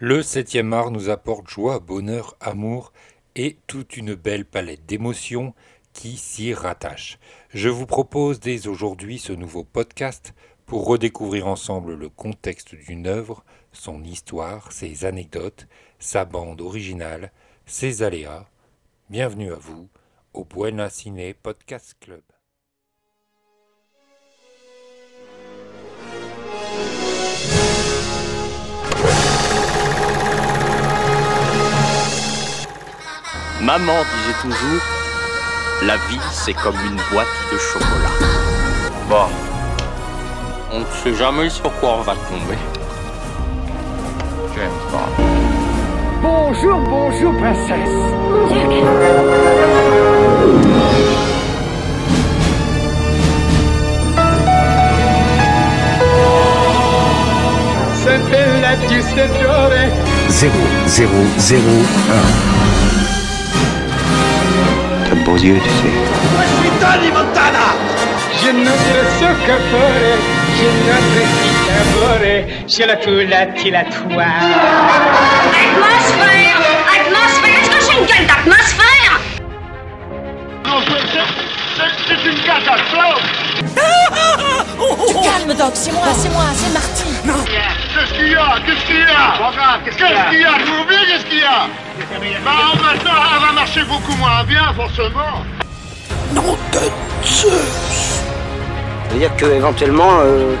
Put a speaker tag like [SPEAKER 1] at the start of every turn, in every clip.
[SPEAKER 1] Le 7e art nous apporte joie, bonheur, amour et toute une belle palette d'émotions qui s'y rattachent. Je vous propose dès aujourd'hui ce nouveau podcast pour redécouvrir ensemble le contexte d'une œuvre, son histoire, ses anecdotes, sa bande originale, ses aléas. Bienvenue à vous au Buena Ciné Podcast Club.
[SPEAKER 2] Maman disait toujours, la vie c'est comme une boîte de chocolat. Bon, on ne sait jamais sur quoi on va tomber. James Bond.
[SPEAKER 3] Bonjour, bonjour, princesse. Giuseppe
[SPEAKER 4] 0, 0, 0, 1.
[SPEAKER 5] Yeux, tu sais.
[SPEAKER 3] Je non so je non je la la tua.
[SPEAKER 6] Atmosphère Atmosphère Est-ce que c'est une gueule d'atmosphère?
[SPEAKER 7] Calme, Doc, c'est moi, c'est moi, c'est Marty.
[SPEAKER 8] Qu'est-ce qu'il y a? Qu'est-ce qu'il y a? Qu'est-ce qu'il y a? Vous qu'est-ce qu'il y a Bah maintenant, elle va marcher beaucoup moins bien, forcément.
[SPEAKER 5] Ça veut dire que éventuellement, euh,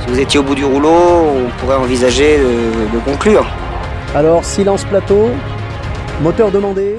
[SPEAKER 5] si vous étiez au bout du rouleau, on pourrait envisager de, de conclure.
[SPEAKER 9] Alors, silence plateau, moteur demandé.